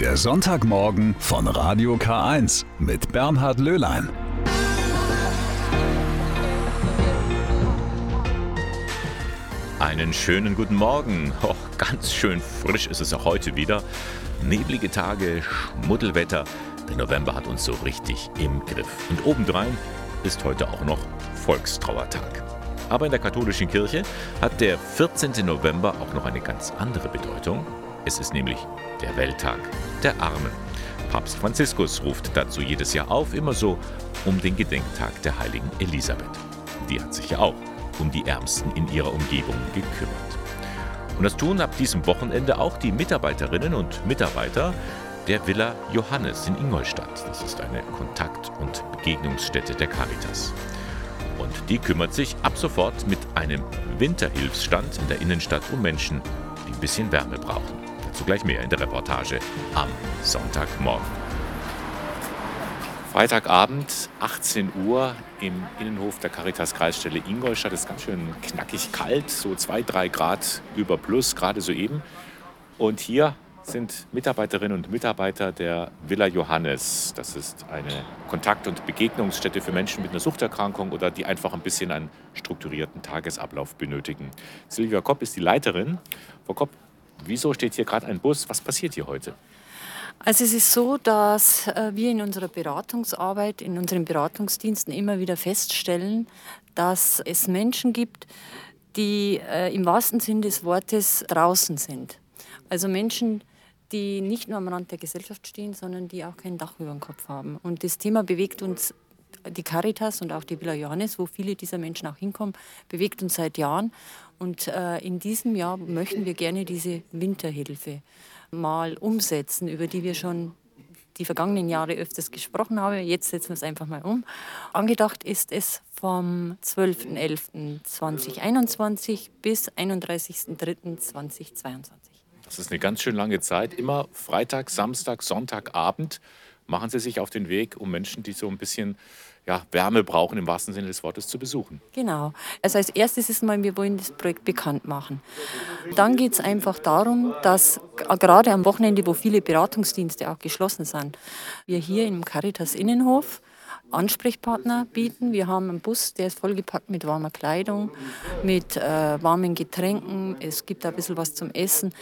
Der Sonntagmorgen von Radio K1 mit Bernhard Löhlein. Einen schönen guten Morgen. Oh, ganz schön frisch ist es auch heute wieder. Neblige Tage, Schmuddelwetter. Der November hat uns so richtig im Griff. Und obendrein ist heute auch noch Volkstrauertag. Aber in der katholischen Kirche hat der 14. November auch noch eine ganz andere Bedeutung. Es ist nämlich der Welttag der Armen. Papst Franziskus ruft dazu jedes Jahr auf, immer so um den Gedenktag der heiligen Elisabeth. Die hat sich ja auch um die Ärmsten in ihrer Umgebung gekümmert. Und das tun ab diesem Wochenende auch die Mitarbeiterinnen und Mitarbeiter der Villa Johannes in Ingolstadt. Das ist eine Kontakt- und Begegnungsstätte der Caritas. Und die kümmert sich ab sofort mit einem Winterhilfsstand in der Innenstadt um Menschen, die ein bisschen Wärme brauchen. Dazu gleich mehr in der Reportage am Sonntagmorgen. Freitagabend, 18 Uhr im Innenhof der Caritas Kreisstelle Ingolstadt. Es ist ganz schön knackig kalt, so 2, 3 Grad über Plus, gerade soeben. Und hier sind Mitarbeiterinnen und Mitarbeiter der Villa Johannes. Das ist eine Kontakt- und Begegnungsstätte für Menschen mit einer Suchterkrankung oder die einfach ein bisschen einen strukturierten Tagesablauf benötigen. Silvia Kopp ist die Leiterin. Frau Kopp, wieso steht hier gerade ein Bus? Was passiert hier heute? Also es ist so, dass äh, wir in unserer Beratungsarbeit, in unseren Beratungsdiensten immer wieder feststellen, dass es Menschen gibt, die äh, im wahrsten Sinn des Wortes draußen sind. Also Menschen, die nicht nur am Rand der Gesellschaft stehen, sondern die auch kein Dach über dem Kopf haben. Und das Thema bewegt uns, die Caritas und auch die Villa Johannes, wo viele dieser Menschen auch hinkommen, bewegt uns seit Jahren. Und äh, in diesem Jahr möchten wir gerne diese Winterhilfe mal umsetzen, über die wir schon die vergangenen Jahre öfters gesprochen haben. Jetzt setzen wir es einfach mal um. Angedacht ist es vom 12.11.2021 bis 31.03.2022. Das ist eine ganz schön lange Zeit. Immer Freitag, Samstag, Sonntagabend machen Sie sich auf den Weg, um Menschen, die so ein bisschen ja, Wärme brauchen, im wahrsten Sinne des Wortes, zu besuchen. Genau. Also als erstes ist mal, wir wollen das Projekt bekannt machen. Dann geht es einfach darum, dass gerade am Wochenende, wo viele Beratungsdienste auch geschlossen sind, wir hier im Caritas Innenhof Ansprechpartner bieten. Wir haben einen Bus, der ist vollgepackt mit warmer Kleidung, mit äh, warmen Getränken. Es gibt ein bisschen was zum Essen.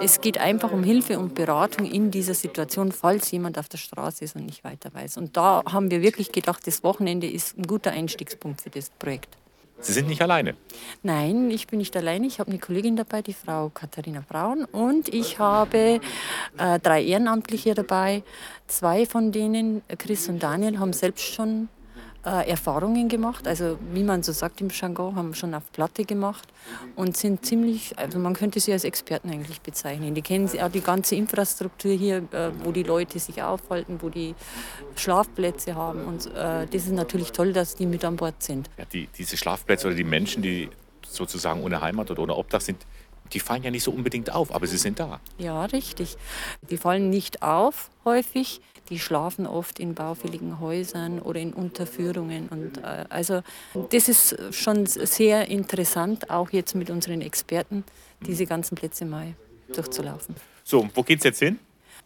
Es geht einfach um Hilfe und Beratung in dieser Situation, falls jemand auf der Straße ist und nicht weiter weiß. Und da haben wir wirklich gedacht, das Wochenende ist ein guter Einstiegspunkt für das Projekt. Sie sind nicht alleine? Nein, ich bin nicht alleine. Ich habe eine Kollegin dabei, die Frau Katharina Braun. Und ich habe äh, drei Ehrenamtliche dabei. Zwei von denen, Chris und Daniel, haben selbst schon äh, Erfahrungen gemacht. Also wie man so sagt im Jargon, haben schon auf Platte gemacht und sind ziemlich, also man könnte sie als Experten eigentlich bezeichnen. Die kennen auch die ganze Infrastruktur hier, äh, wo die Leute sich aufhalten, wo die Schlafplätze haben. Und äh, das ist natürlich toll, dass die mit an Bord sind. Ja, die, diese Schlafplätze oder die Menschen, die sozusagen ohne Heimat oder ohne Obdach sind, die fallen ja nicht so unbedingt auf, aber sie sind da. Ja, richtig. Die fallen nicht auf häufig. Die schlafen oft in baufälligen Häusern oder in Unterführungen. Und, äh, also das ist schon sehr interessant, auch jetzt mit unseren Experten, diese ganzen Plätze mal durchzulaufen. So, wo geht's jetzt hin?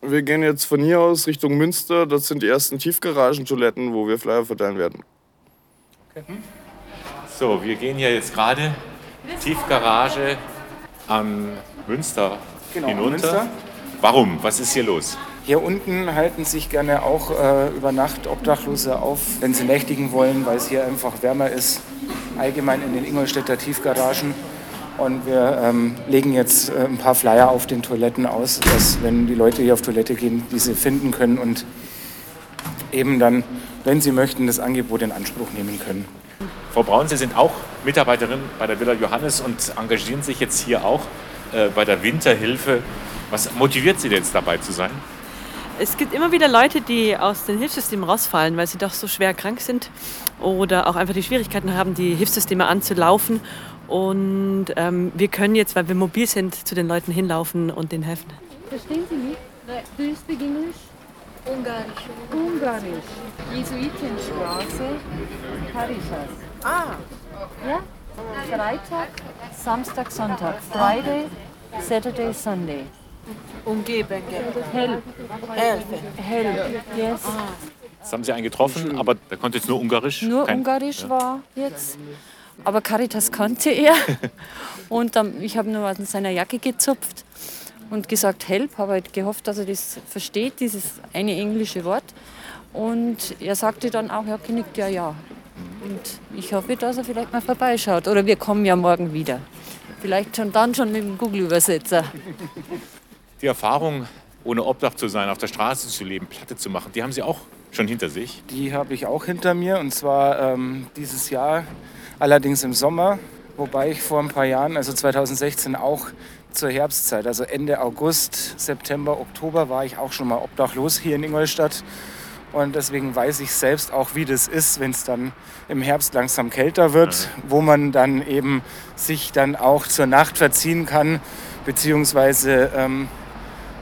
Wir gehen jetzt von hier aus Richtung Münster. Das sind die ersten Tiefgaragentoiletten, wo wir Flyer verteilen werden. Okay. So, wir gehen hier jetzt gerade Tiefgarage am Münster Genau, hinunter. Münster. Warum? Was ist hier los? Hier unten halten sich gerne auch äh, über Nacht Obdachlose auf, wenn sie nächtigen wollen, weil es hier einfach wärmer ist, allgemein in den Ingolstädter Tiefgaragen. Und wir ähm, legen jetzt äh, ein paar Flyer auf den Toiletten aus, dass wenn die Leute hier auf Toilette gehen, diese finden können und eben dann, wenn sie möchten, das Angebot in Anspruch nehmen können. Frau Braun, Sie sind auch Mitarbeiterin bei der Villa Johannes und engagieren sich jetzt hier auch äh, bei der Winterhilfe. Was motiviert Sie denn jetzt dabei zu sein? Es gibt immer wieder Leute, die aus den Hilfssystemen rausfallen, weil sie doch so schwer krank sind oder auch einfach die Schwierigkeiten haben, die Hilfssysteme anzulaufen. Und ähm, wir können jetzt, weil wir mobil sind, zu den Leuten hinlaufen und denen helfen. Verstehen Sie mich? Do you speak English? Ungarisch. Ungarisch. Jesuitenstraße, Caritas. Ah, Ja? Freitag, Samstag, Sonntag. Friday, Saturday, Sunday. Umgeben. Help. Helfen. Help. Yes. Jetzt haben Sie einen getroffen, aber der konnte jetzt nur Ungarisch. Nur Kein- Ungarisch war jetzt. Aber Caritas kannte er. Und dann, ich habe nur an seiner Jacke gezupft und gesagt, help. Habe halt gehofft, dass er das versteht, dieses eine englische Wort. Und er sagte dann auch, ja, genickt, ja, ja. Und ich hoffe, dass er vielleicht mal vorbeischaut. Oder wir kommen ja morgen wieder. Vielleicht schon dann schon mit dem Google-Übersetzer. Die Erfahrung, ohne Obdach zu sein, auf der Straße zu leben, Platte zu machen, die haben Sie auch schon hinter sich. Die habe ich auch hinter mir und zwar ähm, dieses Jahr, allerdings im Sommer, wobei ich vor ein paar Jahren, also 2016 auch zur Herbstzeit, also Ende August, September, Oktober war ich auch schon mal obdachlos hier in Ingolstadt und deswegen weiß ich selbst auch, wie das ist, wenn es dann im Herbst langsam kälter wird, wo man dann eben sich dann auch zur Nacht verziehen kann, beziehungsweise ähm,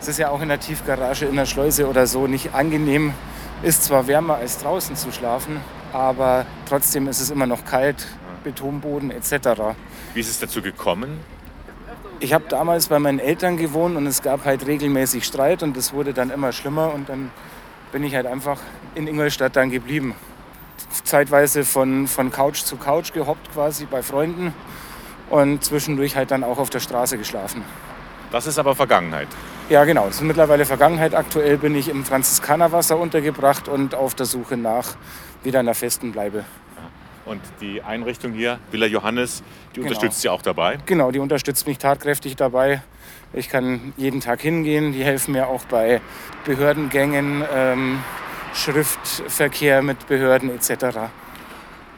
es ist ja auch in der Tiefgarage, in der Schleuse oder so nicht angenehm. Ist zwar wärmer als draußen zu schlafen, aber trotzdem ist es immer noch kalt, Betonboden etc. Wie ist es dazu gekommen? Ich habe damals bei meinen Eltern gewohnt und es gab halt regelmäßig Streit und es wurde dann immer schlimmer und dann bin ich halt einfach in Ingolstadt dann geblieben. Zeitweise von, von Couch zu Couch gehoppt quasi bei Freunden und zwischendurch halt dann auch auf der Straße geschlafen. Das ist aber Vergangenheit. Ja, genau. Das ist mittlerweile Vergangenheit. Aktuell bin ich im Franziskanerwasser untergebracht und auf der Suche nach wieder einer festen Bleibe. Und die Einrichtung hier, Villa Johannes, die Genau. unterstützt Sie auch dabei. Genau, die unterstützt mich tatkräftig dabei. Ich kann jeden Tag hingehen. Die helfen mir auch bei Behördengängen, ähm, Schriftverkehr mit Behörden etc.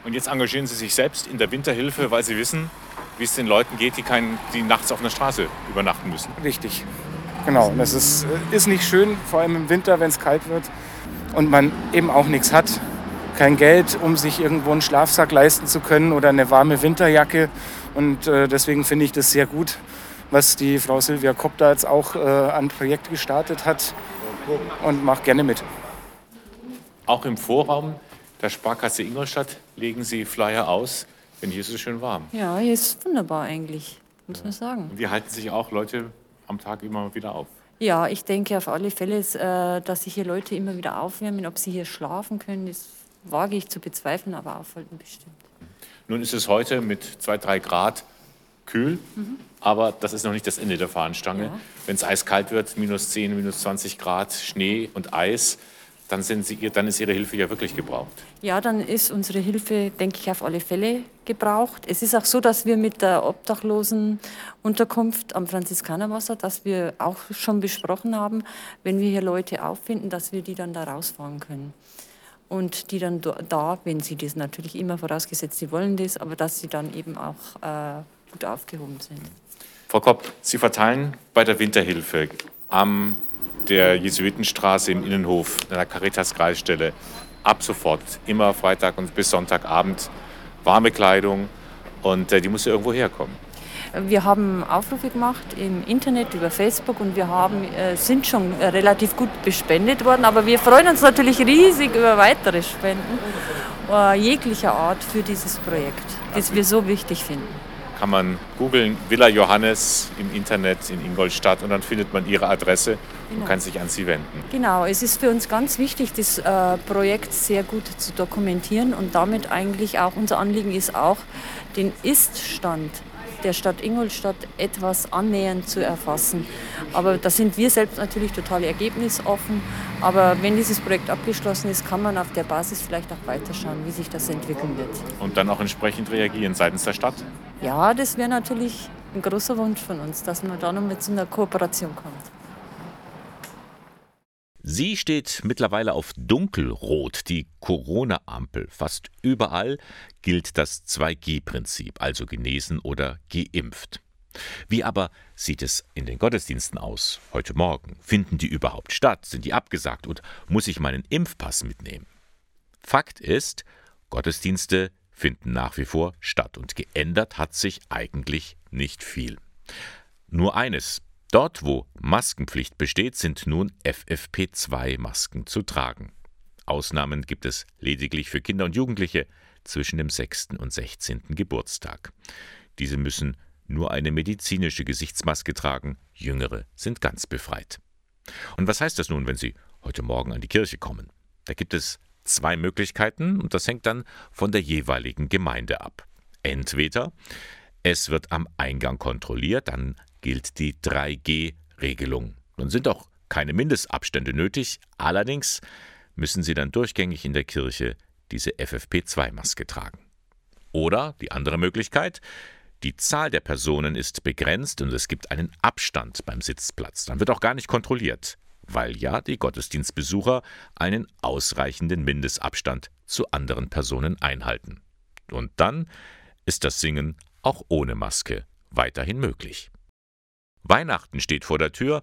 Und jetzt engagieren Sie sich selbst in der Winterhilfe, weil Sie wissen, wie es den Leuten geht, die, kein, die nachts auf einer Straße übernachten müssen. Richtig. Genau. Und das ist, äh, ist nicht schön, vor allem im Winter, wenn es kalt wird und man eben auch nichts hat. Kein Geld, um sich irgendwo einen Schlafsack leisten zu können oder eine warme Winterjacke. Und äh, deswegen finde ich das sehr gut, was die Frau Silvia Kopp da jetzt auch äh, an Projekt gestartet hat und macht gerne mit. Auch im Vorraum der Sparkasse Ingolstadt legen Sie Flyer aus, denn hier ist es schön warm. Ja, hier ist wunderbar eigentlich, muss man sagen. Und hier halten sich auch Leute am Tag immer wieder auf. Ja, ich denke auf alle Fälle, äh, dass sich hier Leute immer wieder aufwärmen. Ob sie hier schlafen können, das wage ich zu bezweifeln, aber aufhalten bestimmt. Nun ist es heute mit 2, 3 Grad kühl, aber das ist noch nicht das Ende der Fahnenstange. Ja. Wenn es eiskalt wird, minus 10, minus 20 Grad, Schnee und Eis, dann, sind Sie, dann ist Ihre Hilfe ja wirklich gebraucht. Ja, dann ist unsere Hilfe, denke ich, auf alle Fälle gebraucht. Es ist auch so, dass wir mit der Obdachlosenunterkunft am Franziskanerwasser, dass wir auch schon besprochen haben, wenn wir hier Leute auffinden, dass wir die dann da rausfahren können. Und die dann da, wenn sie das natürlich immer vorausgesetzt, sie wollen das, aber dass sie dann eben auch äh, gut aufgehoben sind. Frau Kopp, Sie verteilen bei der Winterhilfe am der Jesuitenstraße im Innenhof einer Caritas-Kreisstelle ab sofort immer Freitag und bis Sonntagabend warme Kleidung und äh, die muss ja irgendwo herkommen. Wir haben Aufrufe gemacht im Internet, über Facebook und wir haben, äh, sind schon äh, relativ gut bespendet worden. Aber wir freuen uns natürlich riesig über weitere Spenden jeglicher Art für dieses Projekt, das wir so wichtig finden. Kann man googeln Villa Johannes im Internet in Ingolstadt und dann findet man Ihre Adresse und kann sich an Sie wenden. Genau, es ist für uns ganz wichtig, das äh, Projekt sehr gut zu dokumentieren und damit eigentlich auch unser Anliegen ist auch, den Ist-Stand der Stadt Ingolstadt etwas annähernd zu erfassen. Aber da sind wir selbst natürlich total ergebnisoffen. Aber wenn dieses Projekt abgeschlossen ist, kann man auf der Basis vielleicht auch weiterschauen, wie sich das entwickeln wird. Und dann auch entsprechend reagieren seitens der Stadt. Ja, das wäre natürlich ein großer Wunsch von uns, dass man da noch mit so einer Kooperation kommt. Sie steht mittlerweile auf dunkelrot, die Corona-Ampel. Fast überall gilt das 2G-Prinzip, also genesen oder geimpft. Wie aber sieht es in den Gottesdiensten aus heute Morgen? Finden die überhaupt statt? Sind die abgesagt und muss ich meinen Impfpass mitnehmen? Fakt ist, Gottesdienste finden nach wie vor statt und geändert hat sich eigentlich nicht viel. Nur eines, dort wo Maskenpflicht besteht, sind nun FFP2-Masken zu tragen. Ausnahmen gibt es lediglich für Kinder und Jugendliche zwischen dem 6. und 16. Geburtstag. Diese müssen nur eine medizinische Gesichtsmaske tragen, jüngere sind ganz befreit. Und was heißt das nun, wenn Sie heute Morgen an die Kirche kommen? Da gibt es zwei Möglichkeiten und das hängt dann von der jeweiligen Gemeinde ab. Entweder es wird am Eingang kontrolliert, dann gilt die 3G-Regelung. Nun sind auch keine Mindestabstände nötig, allerdings müssen Sie dann durchgängig in der Kirche diese FFP2-Maske tragen. Oder die andere Möglichkeit, die Zahl der Personen ist begrenzt und es gibt einen Abstand beim Sitzplatz. Dann wird auch gar nicht kontrolliert, weil ja die Gottesdienstbesucher einen ausreichenden Mindestabstand zu anderen Personen einhalten. Und dann ist das Singen auch ohne Maske weiterhin möglich. Weihnachten steht vor der Tür,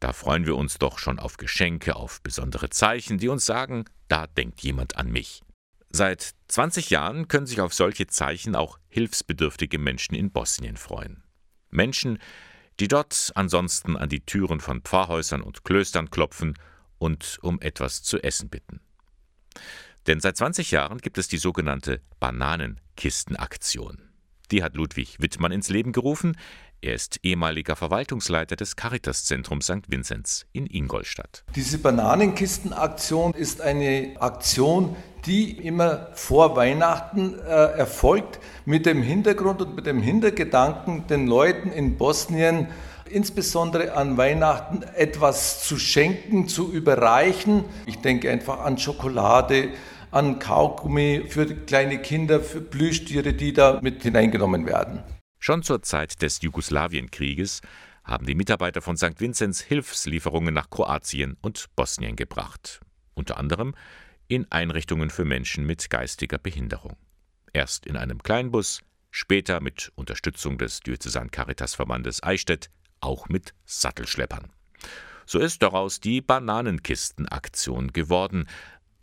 da freuen wir uns doch schon auf Geschenke, auf besondere Zeichen, die uns sagen, da denkt jemand an mich. Seit 20 Jahren können sich auf solche Zeichen auch hilfsbedürftige Menschen in Bosnien freuen. Menschen, die dort ansonsten an die Türen von Pfarrhäusern und Klöstern klopfen und um etwas zu essen bitten. Denn seit 20 Jahren gibt es die sogenannte Bananenkistenaktion. Die hat Ludwig Wittmann ins Leben gerufen. Er ist ehemaliger Verwaltungsleiter des Caritaszentrums St. Vinzenz in Ingolstadt. Diese Bananenkistenaktion ist eine Aktion, die immer vor Weihnachten äh, erfolgt, mit dem Hintergrund und mit dem Hintergedanken, den Leuten in Bosnien insbesondere an Weihnachten etwas zu schenken, zu überreichen. Ich denke einfach an Schokolade, an Kaugummi für kleine Kinder, für Plüschtiere, die da mit hineingenommen werden. Schon zur Zeit des Jugoslawienkrieges haben die Mitarbeiter von St. Vinzenz Hilfslieferungen nach Kroatien und Bosnien gebracht. Unter anderem in Einrichtungen für Menschen mit geistiger Behinderung. Erst in einem Kleinbus, später mit Unterstützung des Diözesan Caritas Verbandes Eichstätt auch mit Sattelschleppern. So ist daraus die Bananenkistenaktion geworden.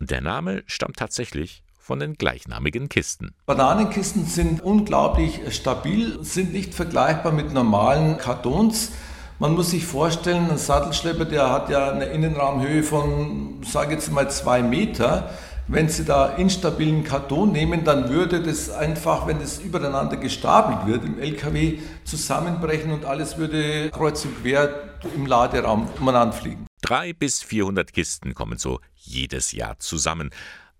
Der Name stammt tatsächlich von den gleichnamigen Kisten. Bananenkisten sind unglaublich stabil, sind nicht vergleichbar mit normalen Kartons. Man muss sich vorstellen, ein Sattelschlepper, der hat ja eine Innenraumhöhe von, sage jetzt mal, zwei Meter. Wenn Sie da instabilen Karton nehmen, dann würde das einfach, wenn es übereinander gestapelt wird, im LKW zusammenbrechen und alles würde kreuz und quer im Laderaum umeinander fliegen. Drei bis 400 Kisten kommen so jedes Jahr zusammen,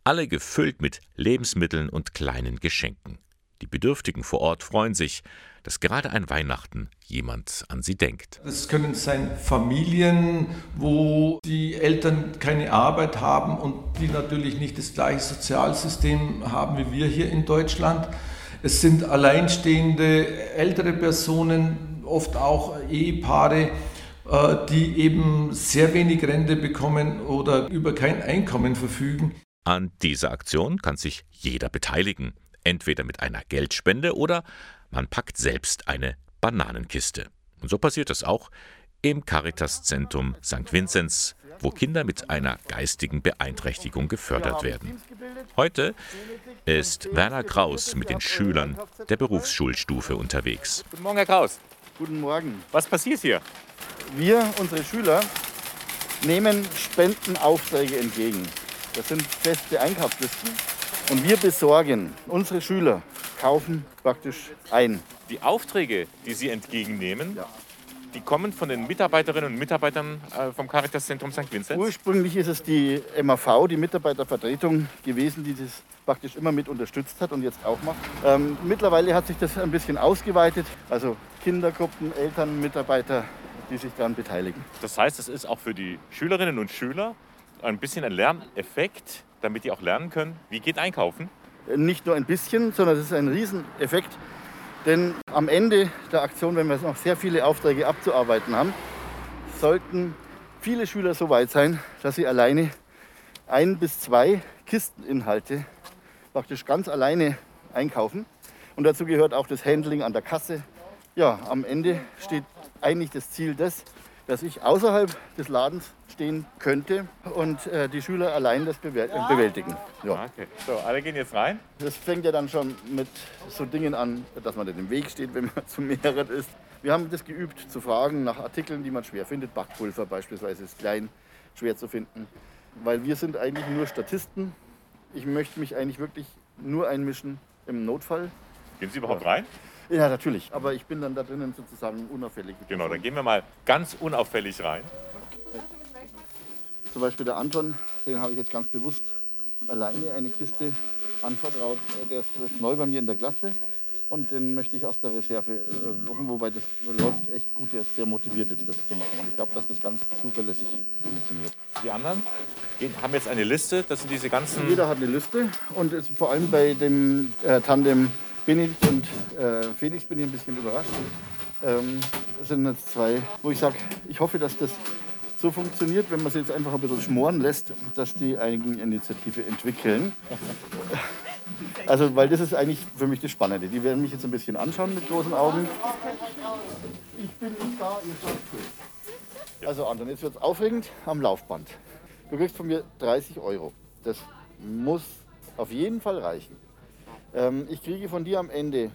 alle gefüllt mit Lebensmitteln und kleinen Geschenken. Die Bedürftigen vor Ort freuen sich, dass gerade an Weihnachten jemand an sie denkt. Es können sein Familien, wo die Eltern keine Arbeit haben und die natürlich nicht das gleiche Sozialsystem haben wie wir hier in Deutschland. Es sind alleinstehende ältere Personen, oft auch Ehepaare, äh, die eben sehr wenig Rente bekommen oder über kein Einkommen verfügen. An dieser Aktion kann sich jeder beteiligen, entweder mit einer Geldspende oder man packt selbst eine Bananenkiste. Und so passiert es auch im Caritas-Zentrum St. Vinzenz, wo Kinder mit einer geistigen Beeinträchtigung gefördert werden. Heute ist Werner Kraus mit den Schülern der Berufsschulstufe unterwegs. Guten Morgen, Herr Kraus. Guten Morgen. Was passiert hier? Wir, unsere Schüler, nehmen Spendenaufträge entgegen. Das sind feste Einkaufslisten. Und wir besorgen unsere Schüler kaufen praktisch ein. Die Aufträge, die Sie entgegennehmen, ja. die kommen von den Mitarbeiterinnen und Mitarbeitern äh, vom Caritas-Zentrum St. Vincent? Ursprünglich ist es die MAV, die Mitarbeitervertretung gewesen, die das praktisch immer mit unterstützt hat und jetzt auch macht. Ähm, mittlerweile hat sich das ein bisschen ausgeweitet, also Kindergruppen, Eltern, Mitarbeiter, die sich daran beteiligen. Das heißt, es ist auch für die Schülerinnen und Schüler ein bisschen ein Lerneffekt, damit die auch lernen können, wie geht einkaufen? nicht nur ein bisschen, sondern es ist ein Rieseneffekt. Denn am Ende der Aktion, wenn wir noch sehr viele Aufträge abzuarbeiten haben, sollten viele Schüler so weit sein, dass sie alleine ein bis zwei Kisteninhalte praktisch ganz alleine einkaufen. Und dazu gehört auch das Handling an der Kasse. Ja, am Ende steht eigentlich das Ziel das, dass ich außerhalb des Ladens stehen könnte und äh, die Schüler allein das bewältigen. Ja. Okay. So, alle gehen jetzt rein. Das fängt ja dann schon mit so Dingen an, dass man im Weg steht, wenn man zu mehreren ist. Wir haben das geübt, zu fragen nach Artikeln, die man schwer findet. Backpulver beispielsweise ist klein, schwer zu finden. Weil wir sind eigentlich nur Statisten. Ich möchte mich eigentlich wirklich nur einmischen im Notfall. Gehen Sie überhaupt rein? Ja, natürlich. Aber ich bin dann da drinnen sozusagen unauffällig. Genau, dann gehen wir mal ganz unauffällig rein. Zum Beispiel der Anton, den habe ich jetzt ganz bewusst alleine eine Kiste anvertraut. Der ist jetzt neu bei mir in der Klasse und den möchte ich aus der Reserve äh, locken, wobei das läuft echt gut. Der ist sehr motiviert jetzt, das zu machen. Und ich glaube, dass das ganz zuverlässig funktioniert. Die anderen haben jetzt eine Liste, das sind diese ganzen... Jeder hat eine Liste und vor allem bei dem äh, Tandem Benedikt und äh, Felix bin ich ein bisschen überrascht. Ähm, es sind jetzt zwei, wo ich sage, ich hoffe, dass das so funktioniert, wenn man sie jetzt einfach ein bisschen schmoren lässt, dass die Eigeninitiative entwickeln. Also, weil das ist eigentlich für mich das Spannende. Die werden mich jetzt ein bisschen anschauen mit großen Augen. Ich bin nicht da, ihr seid. Also Anton, jetzt wird es aufregend am Laufband. Du kriegst von mir 30 Euro. Das muss auf jeden Fall reichen. Ähm, ich kriege von dir am Ende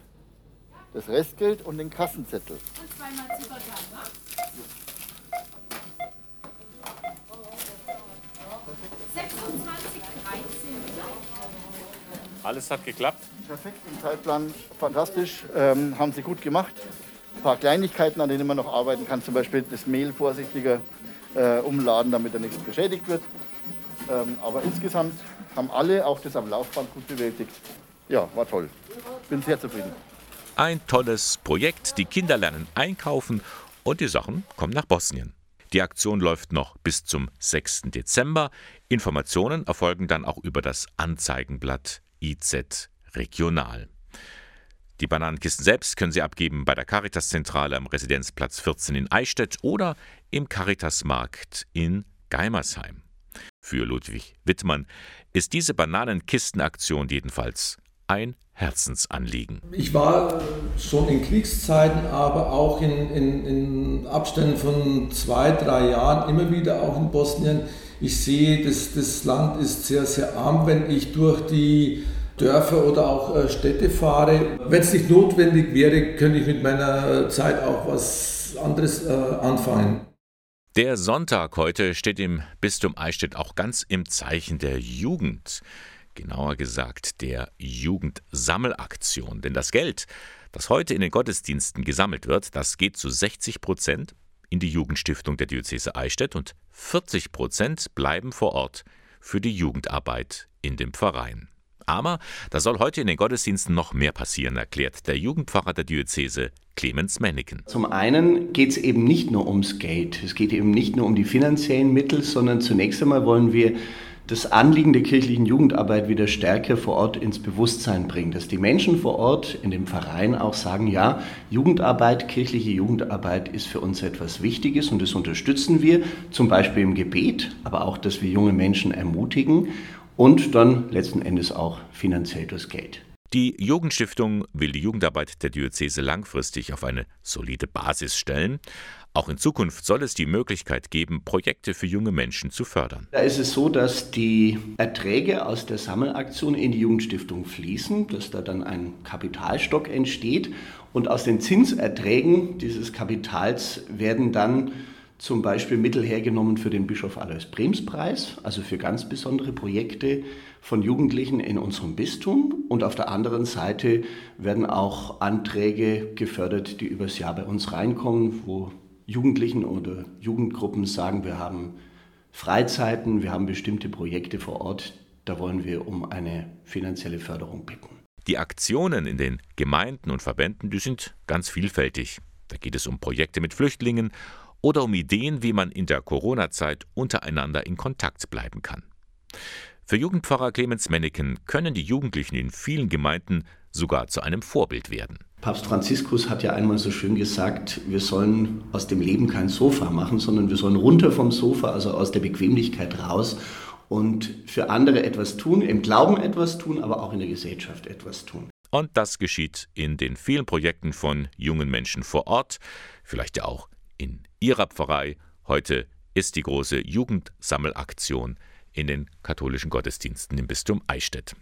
das Restgeld und den Kassenzettel. Alles hat geklappt. Perfekt im Zeitplan, fantastisch, ähm, haben sie gut gemacht. Ein paar Kleinigkeiten, an denen man noch arbeiten kann, zum Beispiel das Mehl vorsichtiger äh, umladen, damit er nichts beschädigt wird. Ähm, aber insgesamt haben alle auch das am Laufband gut bewältigt. Ja, war toll. Bin sehr zufrieden. Ein tolles Projekt. Die Kinder lernen einkaufen und die Sachen kommen nach Bosnien. Die Aktion läuft noch bis zum 6. Dezember. Informationen erfolgen dann auch über das Anzeigenblatt IZ Regional. Die Bananenkisten selbst können Sie abgeben bei der Caritas-Zentrale am Residenzplatz 14 in Eichstätt oder im Caritasmarkt in Geimersheim. Für Ludwig Wittmann ist diese Bananenkistenaktion jedenfalls ein Herzensanliegen. Ich war schon in Kriegszeiten, aber auch in, in, in Abständen von zwei, drei Jahren immer wieder auch in Bosnien. Ich sehe, dass das Land ist sehr, sehr arm, wenn ich durch die Dörfer oder auch äh, Städte fahre. Wenn es nicht notwendig wäre, könnte ich mit meiner Zeit auch was anderes äh, anfangen. Der Sonntag heute steht im Bistum Eichstätt auch ganz im Zeichen der Jugend. Genauer gesagt der Jugendsammelaktion. Denn das Geld, das heute in den Gottesdiensten gesammelt wird, das geht zu 60 Prozent in die Jugendstiftung der Diözese Eichstätt und 40 Prozent bleiben vor Ort für die Jugendarbeit in dem Verein. Aber da soll heute in den Gottesdiensten noch mehr passieren, erklärt der Jugendpfarrer der Diözese Clemens Menneken. Zum einen geht es eben nicht nur ums Geld, es geht eben nicht nur um die finanziellen Mittel, sondern zunächst einmal wollen wir das Anliegen der kirchlichen Jugendarbeit wieder stärker vor Ort ins Bewusstsein bringen, dass die Menschen vor Ort in dem Verein auch sagen, ja, Jugendarbeit, kirchliche Jugendarbeit ist für uns etwas Wichtiges und das unterstützen wir, zum Beispiel im Gebet, aber auch, dass wir junge Menschen ermutigen und dann letzten Endes auch finanziell durchs Geld. Die Jugendstiftung will die Jugendarbeit der Diözese langfristig auf eine solide Basis stellen. Auch in Zukunft soll es die Möglichkeit geben, Projekte für junge Menschen zu fördern. Da ist es so, dass die Erträge aus der Sammelaktion in die Jugendstiftung fließen, dass da dann ein Kapitalstock entsteht und aus den Zinserträgen dieses Kapitals werden dann zum Beispiel Mittel hergenommen für den Bischof Alois Brems Preis, also für ganz besondere Projekte von Jugendlichen in unserem Bistum. Und auf der anderen Seite werden auch Anträge gefördert, die übers Jahr bei uns reinkommen, wo Jugendlichen oder Jugendgruppen sagen, wir haben Freizeiten, wir haben bestimmte Projekte vor Ort, da wollen wir um eine finanzielle Förderung bitten. Die Aktionen in den Gemeinden und Verbänden, die sind ganz vielfältig. Da geht es um Projekte mit Flüchtlingen oder um Ideen, wie man in der Corona-Zeit untereinander in Kontakt bleiben kann. Für Jugendpfarrer Clemens Menneken können die Jugendlichen in vielen Gemeinden sogar zu einem Vorbild werden. Papst Franziskus hat ja einmal so schön gesagt, wir sollen aus dem Leben kein Sofa machen, sondern wir sollen runter vom Sofa, also aus der Bequemlichkeit raus und für andere etwas tun, im Glauben etwas tun, aber auch in der Gesellschaft etwas tun. Und das geschieht in den vielen Projekten von jungen Menschen vor Ort, vielleicht ja auch in Ihrer Pfarrei. Heute ist die große Jugendsammelaktion in den katholischen Gottesdiensten im Bistum Eichstätt.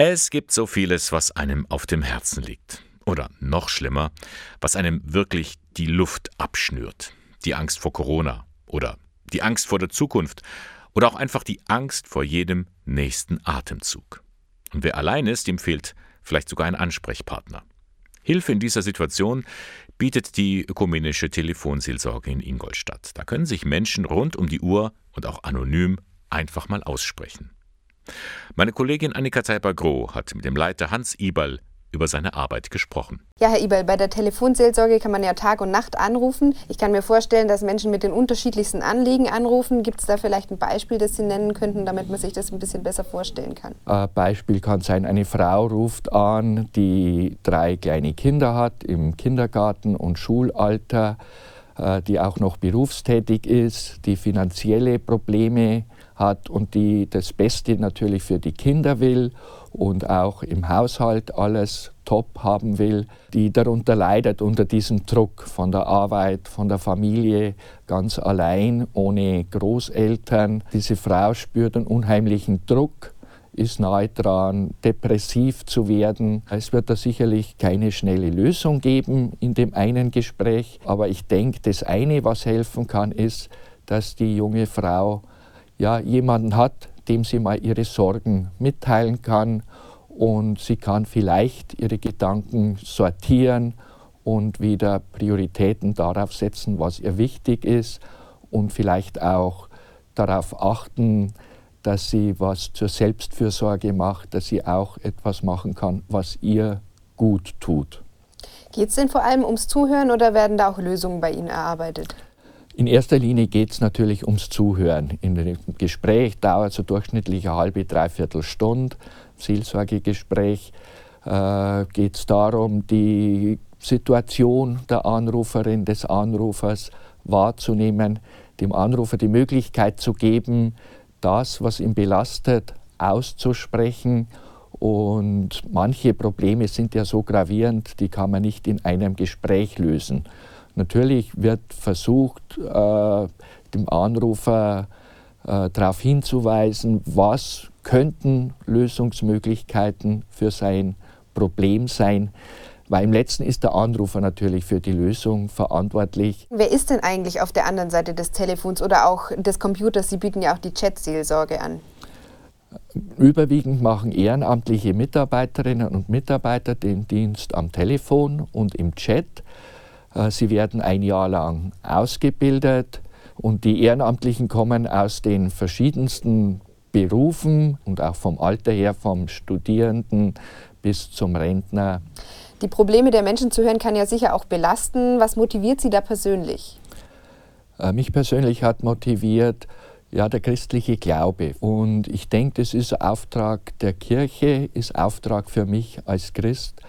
Es gibt so vieles, was einem auf dem Herzen liegt. Oder noch schlimmer, was einem wirklich die Luft abschnürt. Die Angst vor Corona oder die Angst vor der Zukunft oder auch einfach die Angst vor jedem nächsten Atemzug. Und wer allein ist, ihm fehlt vielleicht sogar ein Ansprechpartner. Hilfe in dieser Situation bietet die ökumenische Telefonseelsorge in Ingolstadt. Da können sich Menschen rund um die Uhr und auch anonym einfach mal aussprechen. Meine Kollegin Annika Zeiber-Groh hat mit dem Leiter Hans Iberl über seine Arbeit gesprochen. Ja, Herr Ibel, bei der Telefonseelsorge kann man ja Tag und Nacht anrufen. Ich kann mir vorstellen, dass Menschen mit den unterschiedlichsten Anliegen anrufen. Gibt es da vielleicht ein Beispiel, das Sie nennen könnten, damit man sich das ein bisschen besser vorstellen kann? Ein Beispiel kann sein, eine Frau ruft an, die drei kleine Kinder hat im Kindergarten und Schulalter, äh, die auch noch berufstätig ist, die finanzielle Probleme hat und die das Beste natürlich für die Kinder will und auch im Haushalt alles top haben will, die darunter leidet unter diesem Druck von der Arbeit, von der Familie, ganz allein, ohne Großeltern. Diese Frau spürt einen unheimlichen Druck ist nahe dran, depressiv zu werden. Es wird da sicherlich keine schnelle Lösung geben in dem einen Gespräch, aber ich denke, das eine, was helfen kann, ist, dass die junge Frau ja jemanden hat, dem sie mal ihre Sorgen mitteilen kann und sie kann vielleicht ihre Gedanken sortieren und wieder Prioritäten darauf setzen, was ihr wichtig ist und vielleicht auch darauf achten, dass sie was zur Selbstfürsorge macht, dass sie auch etwas machen kann, was ihr gut tut. Geht es denn vor allem ums Zuhören oder werden da auch Lösungen bei Ihnen erarbeitet? In erster Linie geht es natürlich ums Zuhören. In dem Gespräch dauert so durchschnittlich eine halbe, dreiviertel Stunde. Seelsorgegespräch äh, geht es darum, die Situation der Anruferin, des Anrufers wahrzunehmen, dem Anrufer die Möglichkeit zu geben, das, was ihn belastet, auszusprechen. Und manche Probleme sind ja so gravierend, die kann man nicht in einem Gespräch lösen. Natürlich wird versucht, äh, dem Anrufer äh, darauf hinzuweisen, was könnten Lösungsmöglichkeiten für sein Problem sein. Weil im letzten ist der Anrufer natürlich für die Lösung verantwortlich. Wer ist denn eigentlich auf der anderen Seite des Telefons oder auch des Computers? Sie bieten ja auch die Chat-Seelsorge an. Überwiegend machen ehrenamtliche Mitarbeiterinnen und Mitarbeiter den Dienst am Telefon und im Chat. Äh, sie werden ein Jahr lang ausgebildet und die Ehrenamtlichen kommen aus den verschiedensten Berufen und auch vom Alter her, vom Studierenden bis zum Rentner. Die Probleme der Menschen zu hören kann ja sicher auch belasten. Was motiviert Sie da persönlich? Äh, mich persönlich hat motiviert, ja, der christliche Glaube. Und ich denke, das ist Auftrag der Kirche, ist Auftrag für mich als Christ,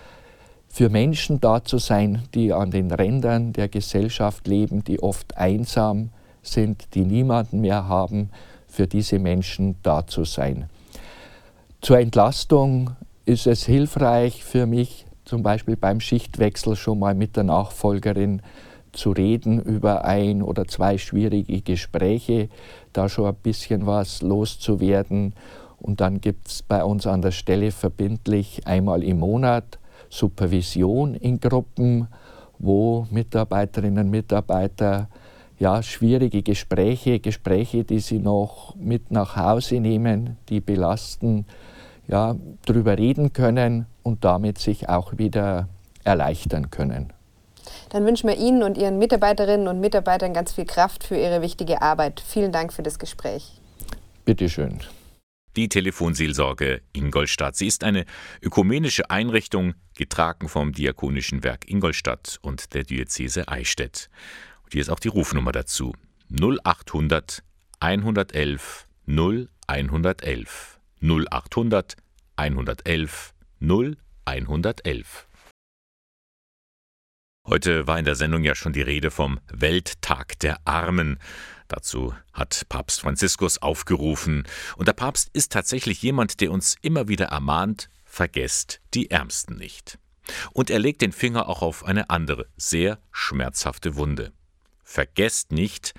für Menschen da zu sein, die an den Rändern der Gesellschaft leben, die oft einsam sind, die niemanden mehr haben, für diese Menschen da zu sein. Zur Entlastung ist es hilfreich für mich, zum Beispiel beim Schichtwechsel schon mal mit der Nachfolgerin zu reden über ein oder zwei schwierige Gespräche, da schon ein bisschen was loszuwerden. Und dann gibt es bei uns an der Stelle verbindlich einmal im Monat Supervision in Gruppen, wo Mitarbeiterinnen und Mitarbeiter ja, schwierige Gespräche, Gespräche, die sie noch mit nach Hause nehmen, die belasten, ja, darüber reden können und damit sich auch wieder erleichtern können. Dann wünschen wir Ihnen und Ihren Mitarbeiterinnen und Mitarbeitern ganz viel Kraft für Ihre wichtige Arbeit. Vielen Dank für das Gespräch. Bitte schön. Die Telefonseelsorge Ingolstadt. Sie ist eine ökumenische Einrichtung, getragen vom Diakonischen Werk Ingolstadt und der Diözese Eichstätt. Und hier ist auch die Rufnummer dazu. 0800 111 0111 0800 111 0111. Heute war in der Sendung ja schon die Rede vom Welttag der Armen. Dazu hat Papst Franziskus aufgerufen. Und der Papst ist tatsächlich jemand, der uns immer wieder ermahnt, vergesst die Ärmsten nicht. Und er legt den Finger auch auf eine andere, sehr schmerzhafte Wunde. Vergesst nicht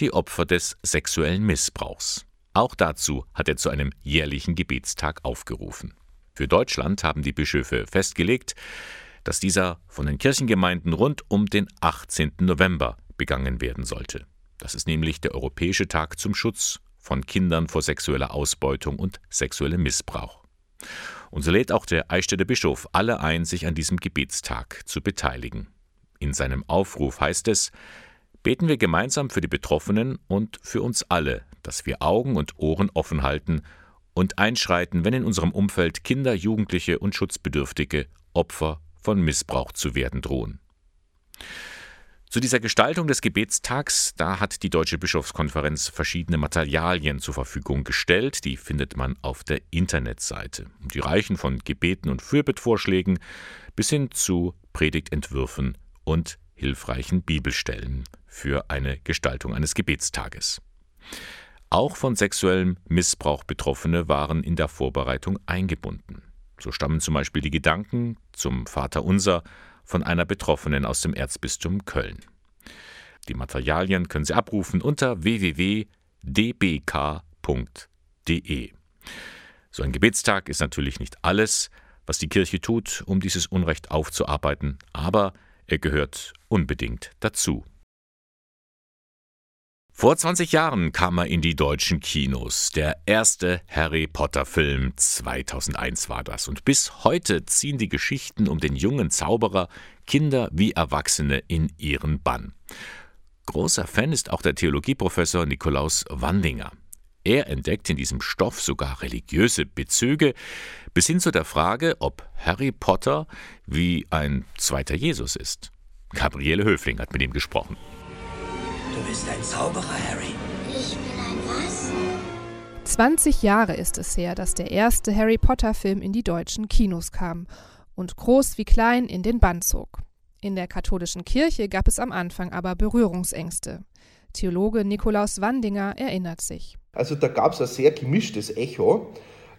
die Opfer des sexuellen Missbrauchs. Auch dazu hat er zu einem jährlichen Gebetstag aufgerufen. Für Deutschland haben die Bischöfe festgelegt, dass dieser von den Kirchengemeinden rund um den 18. November begangen werden sollte. Das ist nämlich der Europäische Tag zum Schutz von Kindern vor sexueller Ausbeutung und sexuellem Missbrauch. Und so lädt auch der Eichstätter Bischof alle ein, sich an diesem Gebetstag zu beteiligen. In seinem Aufruf heißt es, beten wir gemeinsam für die Betroffenen und für uns alle, dass wir Augen und Ohren offen halten und einschreiten, wenn in unserem Umfeld Kinder, Jugendliche und Schutzbedürftige Opfer von Missbrauch zu werden drohen. Zu dieser Gestaltung des Gebetstags, da hat die Deutsche Bischofskonferenz verschiedene Materialien zur Verfügung gestellt, die findet man auf der Internetseite. Die reichen von Gebeten und Fürbittvorschlägen bis hin zu Predigtentwürfen und hilfreichen Bibelstellen für eine Gestaltung eines Gebetstages. Auch von sexuellem Missbrauch Betroffene waren in der Vorbereitung eingebunden. So stammen zum Beispiel die Gedanken zum Vater Unser von einer Betroffenen aus dem Erzbistum Köln. Die Materialien können Sie abrufen unter www.dbk.de. So ein Gebetstag ist natürlich nicht alles, was die Kirche tut, um dieses Unrecht aufzuarbeiten, aber er gehört unbedingt dazu. Vor 20 Jahren kam er in die deutschen Kinos. Der erste Harry Potter-Film 2001 war das. Und bis heute ziehen die Geschichten um den jungen Zauberer Kinder wie Erwachsene in ihren Bann. Großer Fan ist auch der Theologieprofessor Nikolaus Wandinger. Er entdeckt in diesem Stoff sogar religiöse Bezüge, bis hin zu der Frage, ob Harry Potter wie ein zweiter Jesus ist. Gabriele Höfling hat mit ihm gesprochen. Du bist ein Zauberer, Harry. Ich bin ein was? 20 Jahre ist es her, dass der erste Harry Potter-Film in die deutschen Kinos kam und groß wie klein in den Bann zog. In der katholischen Kirche gab es am Anfang aber Berührungsängste. Theologe Nikolaus Wandinger erinnert sich. Also da gab es ein sehr gemischtes Echo.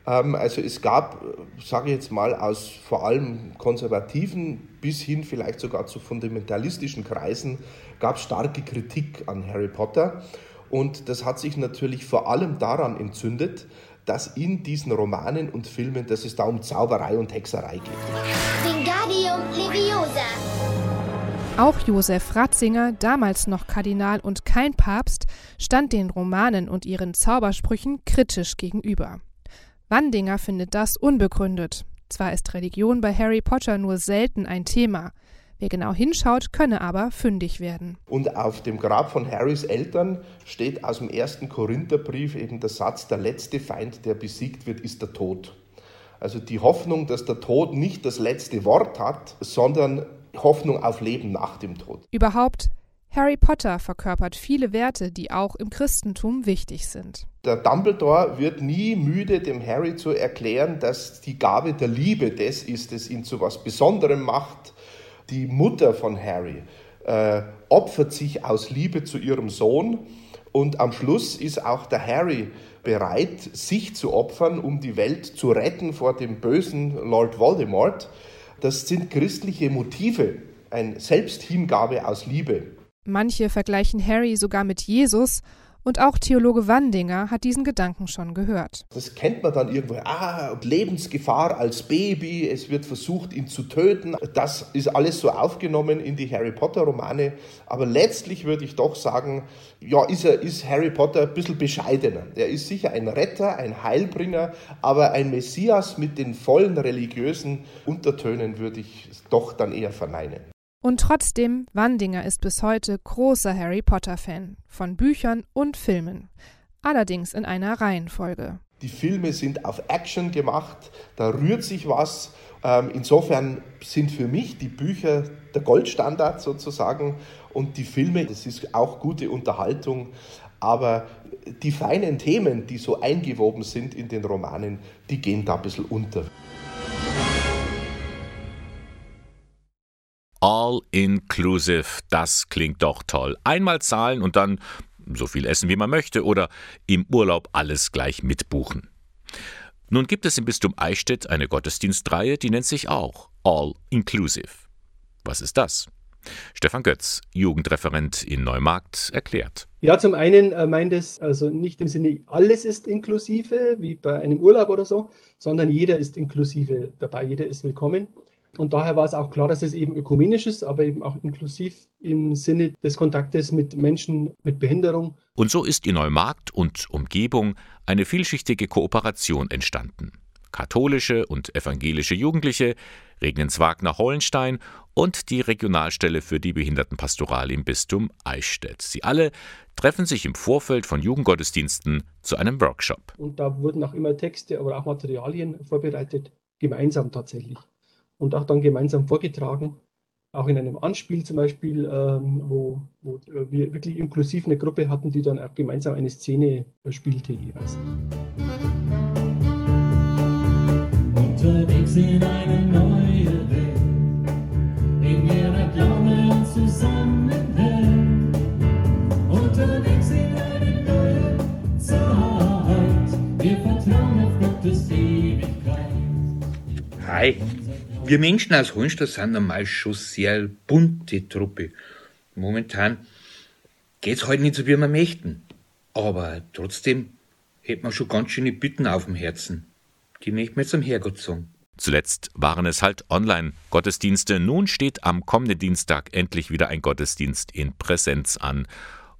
Ähm, also es gab, sage ich jetzt mal, aus vor allem konservativen bis hin vielleicht sogar zu fundamentalistischen Kreisen gab starke Kritik an Harry Potter. Und das hat sich natürlich vor allem daran entzündet, dass in diesen Romanen und Filmen, dass es da um Zauberei und Hexerei geht. Wingardium Leviosa. Auch Josef Ratzinger, damals noch Kardinal und kein Papst, stand den Romanen und ihren Zaubersprüchen kritisch gegenüber. Wandinger findet das unbegründet. Zwar ist Religion bei Harry Potter nur selten ein Thema, Wer genau hinschaut, könne aber fündig werden. Und auf dem Grab von Harrys Eltern steht aus dem ersten Korintherbrief eben der Satz, der letzte Feind, der besiegt wird, ist der Tod. Also die Hoffnung, dass der Tod nicht das letzte Wort hat, sondern Hoffnung auf Leben nach dem Tod. Überhaupt, Harry Potter verkörpert viele Werte, die auch im Christentum wichtig sind. Der Dumbledore wird nie müde, dem Harry zu erklären, dass die Gabe der Liebe das ist, das ihn zu was Besonderem macht, die Mutter von Harry äh, opfert sich aus Liebe zu ihrem Sohn und am Schluss ist auch der Harry bereit, sich zu opfern, um die Welt zu retten vor dem bösen Lord Voldemort. Das sind christliche Motive, ein Selbsthingabe aus Liebe. Manche vergleichen Harry sogar mit Jesus und auch Theologe Wandinger hat diesen Gedanken schon gehört. Das kennt man dann irgendwo. Ah, Lebensgefahr als Baby, es wird versucht, ihn zu töten. Das ist alles so aufgenommen in die Harry Potter-Romane. Aber letztlich würde ich doch sagen, ja, ist, er, ist Harry Potter ein bisschen bescheidener. Er ist sicher ein Retter, ein Heilbringer, aber ein Messias mit den vollen religiösen Untertönen würde ich doch dann eher verneinen. Und trotzdem, Wandinger ist bis heute großer Harry Potter-Fan von Büchern und Filmen. Allerdings in einer Reihenfolge. Die Filme sind auf Action gemacht, da rührt sich was. Ähm, insofern sind für mich die Bücher der Goldstandard sozusagen und die Filme, das ist auch gute Unterhaltung. Aber die feinen Themen, die so eingewoben sind in den Romanen, die gehen da ein bisschen unter. All inclusive, das klingt doch toll. Einmal zahlen und dann so viel essen, wie man möchte oder im Urlaub alles gleich mitbuchen. Nun gibt es im Bistum Eichstätt eine Gottesdienstreihe, die nennt sich auch All Inclusive. Was ist das? Stefan Götz, Jugendreferent in Neumarkt, erklärt. Ja, zum einen äh, meint es also nicht im Sinne, alles ist inklusive, wie bei einem Urlaub oder so, sondern jeder ist inklusive dabei, jeder ist willkommen. Und daher war es auch klar, dass es eben ökumenisch ist, aber eben auch inklusiv im Sinne des Kontaktes mit Menschen mit Behinderung. Und so ist in Neumarkt und Umgebung eine vielschichtige Kooperation entstanden. katholische und evangelische Jugendliche, Regenswagner-Hollenstein und die Regionalstelle für die Behindertenpastoral im Bistum Eichstätt. Sie alle treffen sich im Vorfeld von Jugendgottesdiensten zu einem Workshop. Und da wurden auch immer Texte, aber auch Materialien vorbereitet, gemeinsam tatsächlich. Und auch dann gemeinsam vorgetragen, auch in einem Anspiel zum Beispiel, ähm, wo, wo wir wirklich inklusiv eine Gruppe hatten, die dann auch gemeinsam eine Szene spielte jeweils. Unterwegs in eine neue Welt, in der der Glaube zusammenhält. Unterwegs in eine neue Zeit, wir vertrauen auf Gottes Ewigkeit. Hi. Wir Menschen aus Hohenstadt sind normal schon sehr bunte Truppe. Momentan geht's halt nicht so, wie wir möchten. Aber trotzdem hätten wir schon ganz schöne Bitten auf dem Herzen. Die möchten wir zum Herrgott sagen. Zuletzt waren es halt Online-Gottesdienste. Nun steht am kommenden Dienstag endlich wieder ein Gottesdienst in Präsenz an.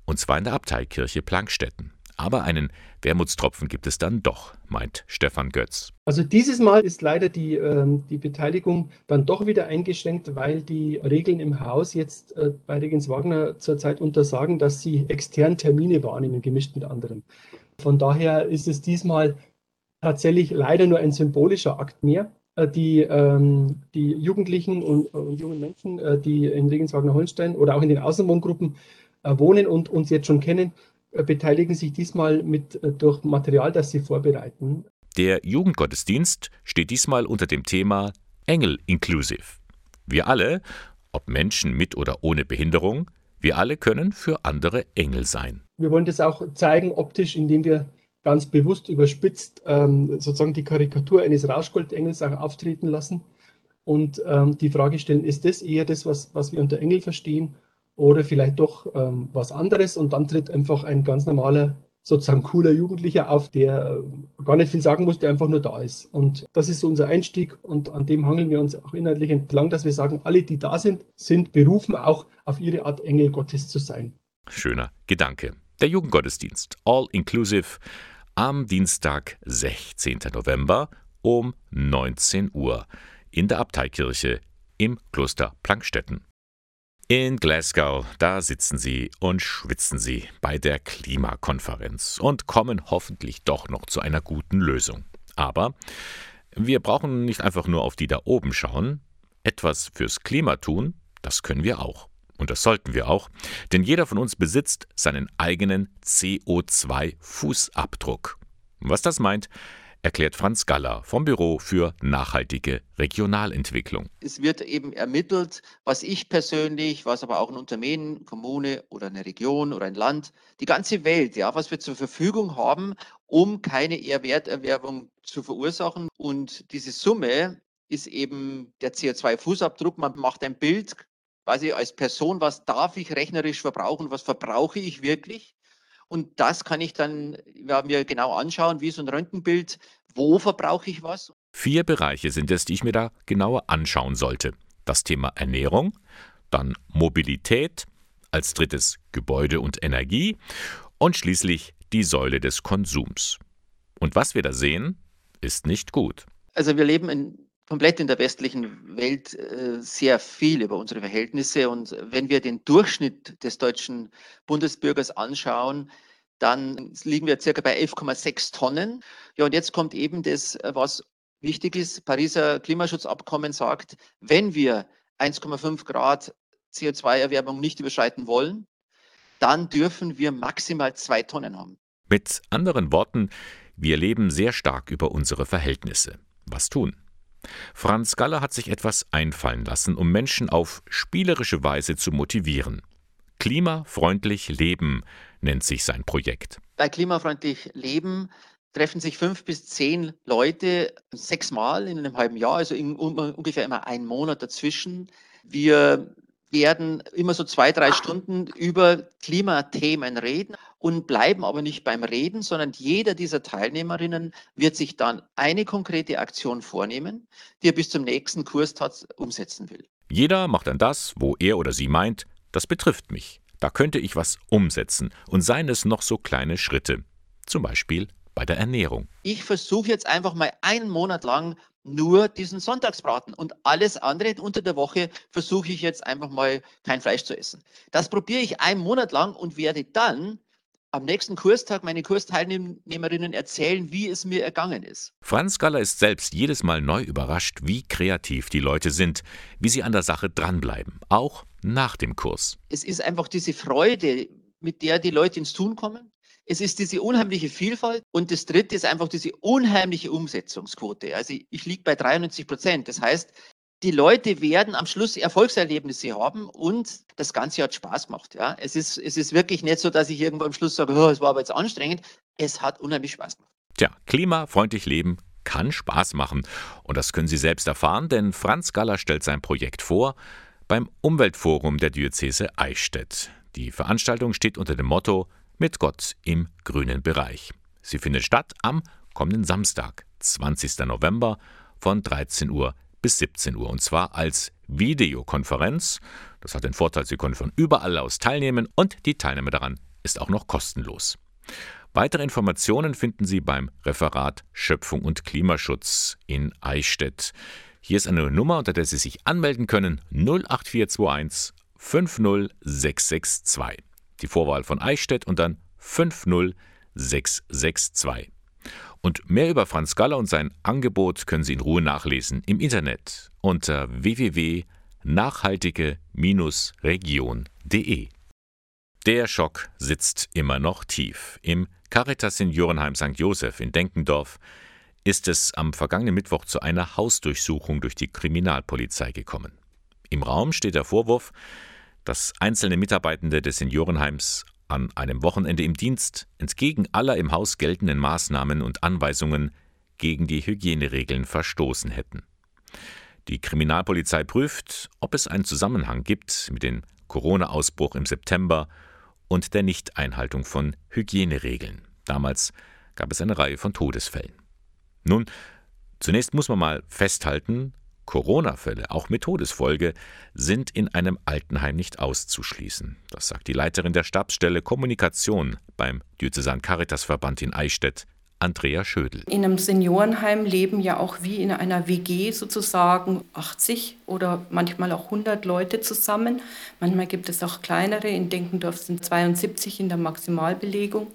Und zwar in der Abteikirche Plankstetten. Aber einen Wermutstropfen gibt es dann doch, meint Stefan Götz. Also dieses Mal ist leider die, ähm, die Beteiligung dann doch wieder eingeschränkt, weil die Regeln im Haus jetzt äh, bei Regens Wagner zurzeit untersagen, dass sie extern Termine wahrnehmen, gemischt mit anderen. Von daher ist es diesmal tatsächlich leider nur ein symbolischer Akt mehr. Äh, die, ähm, die Jugendlichen und, und jungen Menschen, äh, die in Regenswagner-Holstein oder auch in den Außenwohngruppen wohnen und uns jetzt schon kennen, beteiligen sich diesmal mit äh, durch Material, das sie vorbereiten. Der Jugendgottesdienst steht diesmal unter dem Thema Engel Inclusive. Wir alle, ob Menschen mit oder ohne Behinderung, wir alle können für andere Engel sein. Wir wollen das auch zeigen optisch, indem wir ganz bewusst überspitzt ähm, sozusagen die Karikatur eines Rauschgoldengels auch auftreten lassen und ähm, die Frage stellen, ist das eher das, was, was wir unter Engel verstehen oder vielleicht doch ähm, was anderes und dann tritt einfach ein ganz normaler, sozusagen cooler Jugendlicher auf, der äh, gar nicht viel sagen muss, der einfach nur da ist. Und das ist so unser Einstieg und an dem hangeln wir uns auch inhaltlich entlang, dass wir sagen, alle, die da sind, sind berufen, auch auf ihre Art Engel Gottes zu sein. Schöner Gedanke. Der Jugendgottesdienst, all inclusive, am Dienstag, 16. November um 19 Uhr in der Abteikirche im Kloster Plankstetten. In Glasgow, da sitzen sie und schwitzen sie bei der Klimakonferenz und kommen hoffentlich doch noch zu einer guten Lösung. Aber wir brauchen nicht einfach nur auf die da oben schauen. Etwas fürs Klima tun, das können wir auch. Und das sollten wir auch, denn jeder von uns besitzt seinen eigenen CO2-Fußabdruck. Was das meint, erklärt Franz Galler vom Büro für nachhaltige Regionalentwicklung. Es wird eben ermittelt, was ich persönlich, was aber auch ein Unternehmen, Kommune oder eine Region oder ein Land, die ganze Welt, ja, was wir zur Verfügung haben, um keine Werterwerbung zu verursachen. Und diese Summe ist eben der CO2-Fußabdruck. Man macht ein Bild, quasi als Person, was darf ich rechnerisch verbrauchen, was verbrauche ich wirklich? Und das kann ich dann ja, mir genau anschauen, wie so ein Röntgenbild, wo verbrauche ich was. Vier Bereiche sind es, die ich mir da genauer anschauen sollte. Das Thema Ernährung, dann Mobilität, als drittes Gebäude und Energie und schließlich die Säule des Konsums. Und was wir da sehen, ist nicht gut. Also wir leben in, komplett in der westlichen Welt äh, sehr viel über unsere Verhältnisse. Und wenn wir den Durchschnitt des deutschen Bundesbürgers anschauen, dann liegen wir circa bei 11,6 Tonnen. Ja, und jetzt kommt eben das, äh, was wichtig ist. Pariser Klimaschutzabkommen sagt, wenn wir 1,5 Grad CO2-Erwärmung nicht überschreiten wollen, dann dürfen wir maximal zwei Tonnen haben. Mit anderen Worten, wir leben sehr stark über unsere Verhältnisse. Was tun? Franz Galler hat sich etwas einfallen lassen, um Menschen auf spielerische Weise zu motivieren. Klimafreundlich Leben nennt sich sein Projekt. Bei Klimafreundlich Leben treffen sich fünf bis zehn Leute sechsmal in einem halben Jahr, also in, um, ungefähr immer einen Monat dazwischen. Wir werden immer so zwei, drei Stunden über Klimathemen reden und bleiben aber nicht beim Reden, sondern jeder dieser Teilnehmerinnen wird sich dann eine konkrete Aktion vornehmen, die er bis zum nächsten Kurstag umsetzen will. Jeder macht dann das, wo er oder sie meint, das betrifft mich. Da könnte ich was umsetzen und seien es noch so kleine Schritte. Zum Beispiel bei der Ernährung. Ich versuche jetzt einfach mal einen Monat lang nur diesen Sonntagsbraten und alles andere unter der Woche versuche ich jetzt einfach mal kein Fleisch zu essen. Das probiere ich einen Monat lang und werde dann am nächsten Kurstag meine Kursteilnehmerinnen erzählen, wie es mir ergangen ist. Franz Galler ist selbst jedes Mal neu überrascht, wie kreativ die Leute sind, wie sie an der Sache dranbleiben, auch nach dem Kurs. Es ist einfach diese Freude, mit der die Leute ins Tun kommen. Es ist diese unheimliche Vielfalt und das dritte ist einfach diese unheimliche Umsetzungsquote. Also ich, liege bei 93 Prozent. Das heißt, die Leute werden am Schluss Erfolgserlebnisse haben und das Ganze hat Spaß gemacht. Ja, es ist, es ist wirklich nicht so, dass ich irgendwo am Schluss sage, oh, es war aber jetzt anstrengend. Es hat unheimlich Spaß gemacht. Tja, klimafreundlich leben kann Spaß machen. Und das können Sie selbst erfahren, denn Franz Galler stellt sein Projekt vor beim Umweltforum der Diözese Eichstätt. Die Veranstaltung steht unter dem Motto Mit Gott im grünen Bereich. Sie findet statt am kommenden Samstag, 20. November von 13 Uhr bis 17 Uhr und zwar als Videokonferenz. Das hat den Vorteil, Sie können von überall aus teilnehmen und die Teilnahme daran ist auch noch kostenlos. Weitere Informationen finden Sie beim Referat Schöpfung und Klimaschutz in Eichstätt. Hier ist eine Nummer, unter der Sie sich anmelden können: 08421 50662. Die Vorwahl von Eichstätt und dann 50662. Und mehr über Franz Galler und sein Angebot können Sie in Ruhe nachlesen im Internet unter www.nachhaltige-region.de. Der Schock sitzt immer noch tief. Im Caritas Seniorenheim St. Joseph in Denkendorf ist es am vergangenen Mittwoch zu einer Hausdurchsuchung durch die Kriminalpolizei gekommen. Im Raum steht der Vorwurf, dass einzelne Mitarbeitende des Seniorenheims an einem Wochenende im Dienst entgegen aller im Haus geltenden Maßnahmen und Anweisungen gegen die Hygieneregeln verstoßen hätten. Die Kriminalpolizei prüft, ob es einen Zusammenhang gibt mit dem Corona-Ausbruch im September und der Nichteinhaltung von Hygieneregeln. Damals gab es eine Reihe von Todesfällen. Nun, zunächst muss man mal festhalten, Corona-Fälle, auch mit Todesfolge, sind in einem Altenheim nicht auszuschließen. Das sagt die Leiterin der Stabsstelle Kommunikation beim Diözesan Caritas-Verband in Eichstätt, Andrea Schödel. In einem Seniorenheim leben ja auch wie in einer WG sozusagen 80 oder manchmal auch 100 Leute zusammen. Manchmal gibt es auch kleinere. In Denkendorf sind 72 in der Maximalbelegung.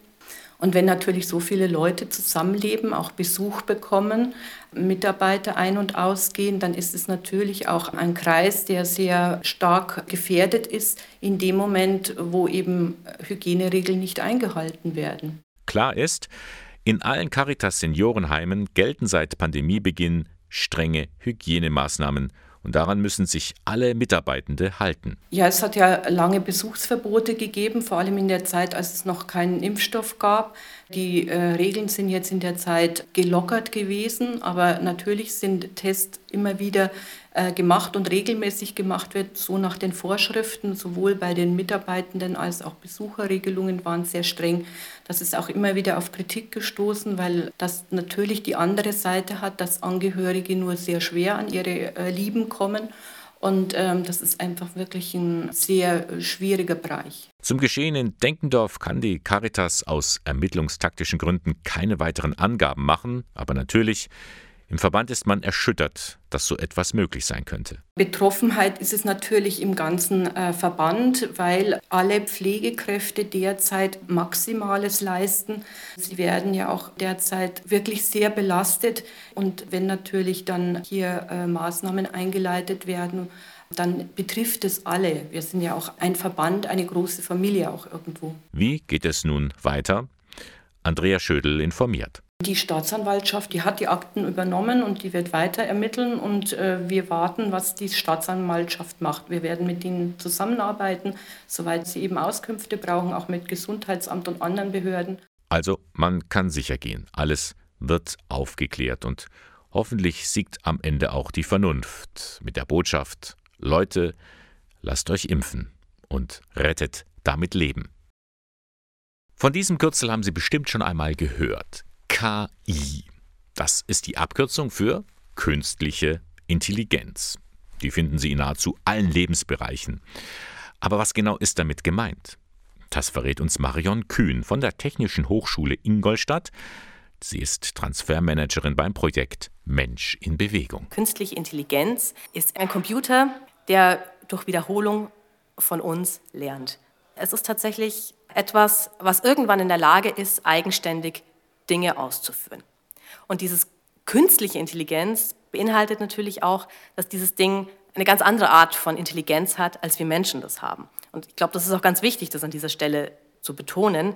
Und wenn natürlich so viele Leute zusammenleben, auch Besuch bekommen, Mitarbeiter ein- und ausgehen, dann ist es natürlich auch ein Kreis, der sehr stark gefährdet ist in dem Moment, wo eben Hygieneregeln nicht eingehalten werden. Klar ist, in allen Caritas Seniorenheimen gelten seit Pandemiebeginn strenge Hygienemaßnahmen und daran müssen sich alle Mitarbeitende halten. Ja, es hat ja lange Besuchsverbote gegeben, vor allem in der Zeit, als es noch keinen Impfstoff gab. Die äh, Regeln sind jetzt in der Zeit gelockert gewesen, aber natürlich sind Tests immer wieder gemacht und regelmäßig gemacht wird, so nach den Vorschriften, sowohl bei den Mitarbeitenden als auch Besucherregelungen waren sehr streng. Das ist auch immer wieder auf Kritik gestoßen, weil das natürlich die andere Seite hat, dass Angehörige nur sehr schwer an ihre äh, Lieben kommen. Und ähm, das ist einfach wirklich ein sehr äh, schwieriger Bereich. Zum Geschehen in Denkendorf kann die Caritas aus ermittlungstaktischen Gründen keine weiteren Angaben machen, aber natürlich im Verband ist man erschüttert, dass so etwas möglich sein könnte. Betroffenheit ist es natürlich im ganzen äh, Verband, weil alle Pflegekräfte derzeit Maximales leisten. Sie werden ja auch derzeit wirklich sehr belastet. Und wenn natürlich dann hier äh, Maßnahmen eingeleitet werden, dann betrifft es alle. Wir sind ja auch ein Verband, eine große Familie auch irgendwo. Wie geht es nun weiter? Andrea Schödel informiert. Die Staatsanwaltschaft, die hat die Akten übernommen und die wird weiter ermitteln und äh, wir warten, was die Staatsanwaltschaft macht. Wir werden mit ihnen zusammenarbeiten, soweit sie eben Auskünfte brauchen, auch mit Gesundheitsamt und anderen Behörden. Also man kann sicher gehen, alles wird aufgeklärt und hoffentlich siegt am Ende auch die Vernunft mit der Botschaft, Leute, lasst euch impfen und rettet damit Leben. Von diesem Kürzel haben Sie bestimmt schon einmal gehört. KI. Das ist die Abkürzung für künstliche Intelligenz. Die finden Sie in nahezu allen Lebensbereichen. Aber was genau ist damit gemeint? Das verrät uns Marion Kühn von der Technischen Hochschule Ingolstadt, Sie ist Transfermanagerin beim Projekt Mensch in Bewegung. Künstliche Intelligenz ist ein Computer, der durch Wiederholung von uns lernt. Es ist tatsächlich etwas, was irgendwann in der Lage ist, eigenständig Dinge auszuführen. Und dieses künstliche Intelligenz beinhaltet natürlich auch, dass dieses Ding eine ganz andere Art von Intelligenz hat, als wir Menschen das haben. Und ich glaube, das ist auch ganz wichtig, das an dieser Stelle zu betonen.